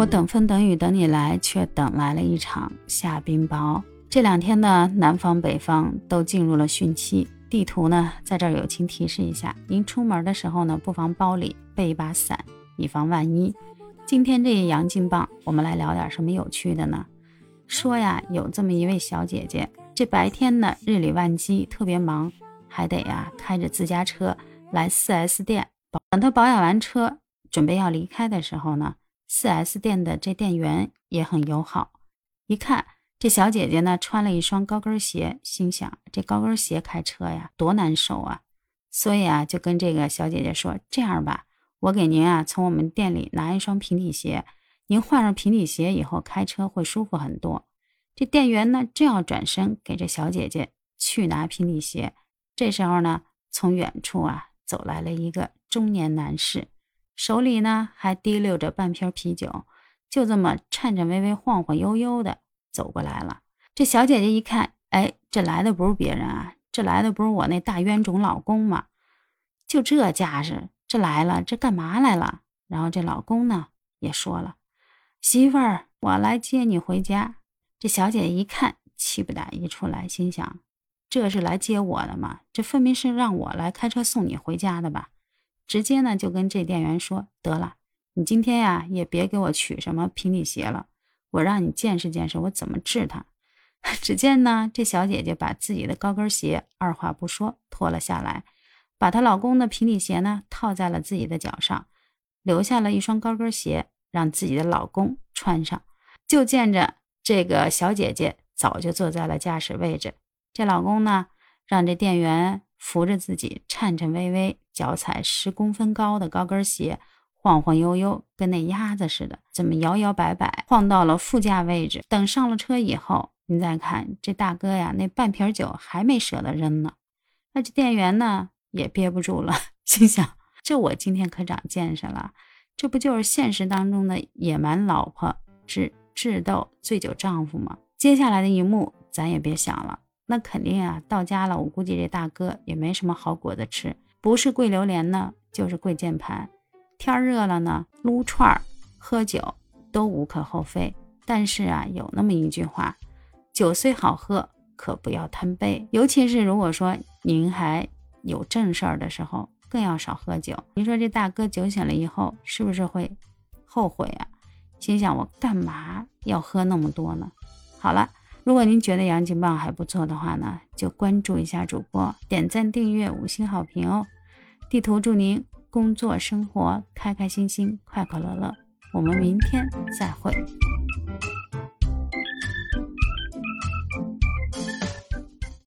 我等风等雨等你来，却等来了一场下冰雹。这两天呢，南方北方都进入了汛期。地图呢，在这儿友情提示一下，您出门的时候呢，不妨包里备一把伞，以防万一。今天这一杨金棒，我们来聊点什么有趣的呢？说呀，有这么一位小姐姐，这白天呢日理万机，特别忙，还得呀开着自家车来 4S 店。等她保养完车，准备要离开的时候呢，4S 店的这店员也很友好，一看。这小姐姐呢，穿了一双高跟鞋，心想这高跟鞋开车呀，多难受啊！所以啊，就跟这个小姐姐说：“这样吧，我给您啊，从我们店里拿一双平底鞋，您换上平底鞋以后开车会舒服很多。”这店员呢，正要转身给这小姐姐去拿平底鞋，这时候呢，从远处啊走来了一个中年男士，手里呢还提溜着半瓶啤酒，就这么颤颤巍巍、晃晃悠悠的。走过来了，这小姐姐一看，哎，这来的不是别人啊，这来的不是我那大冤种老公吗？就这架势，这来了，这干嘛来了？然后这老公呢也说了，媳妇儿，我来接你回家。这小姐姐一看，气不打一处来，心想，这是来接我的吗？这分明是让我来开车送你回家的吧？直接呢就跟这店员说，得了，你今天呀也别给我取什么平底鞋了。我让你见识见识我怎么治他。只见呢，这小姐姐把自己的高跟鞋二话不说脱了下来，把她老公的平底鞋呢套在了自己的脚上，留下了一双高跟鞋让自己的老公穿上。就见着这个小姐姐早就坐在了驾驶位置，这老公呢让这店员扶着自己颤颤巍巍、脚踩十公分高的高跟鞋。晃晃悠悠，跟那鸭子似的，这么摇摇摆摆晃到了副驾位置。等上了车以后，你再看这大哥呀，那半瓶酒还没舍得扔呢。那这店员呢也憋不住了，心想：这我今天可长见识了，这不就是现实当中的野蛮老婆智智斗醉酒丈夫吗？接下来的一幕咱也别想了，那肯定啊，到家了，我估计这大哥也没什么好果子吃，不是跪榴莲呢，就是跪键盘。天热了呢，撸串儿、喝酒都无可厚非。但是啊，有那么一句话：酒虽好喝，可不要贪杯。尤其是如果说您还有正事儿的时候，更要少喝酒。您说这大哥酒醒了以后，是不是会后悔啊？心想我干嘛要喝那么多呢？好了，如果您觉得杨金棒还不错的话呢，就关注一下主播，点赞、订阅、五星好评哦。地图祝您。工作生活开开心心，快快乐乐。我们明天再会。